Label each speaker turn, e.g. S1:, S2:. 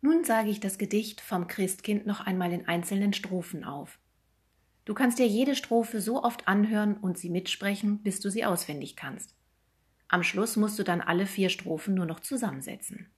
S1: Nun sage ich das Gedicht vom Christkind noch einmal in einzelnen Strophen auf. Du kannst dir jede Strophe so oft anhören und sie mitsprechen, bis du sie auswendig kannst. Am Schluss musst du dann alle vier Strophen nur noch zusammensetzen.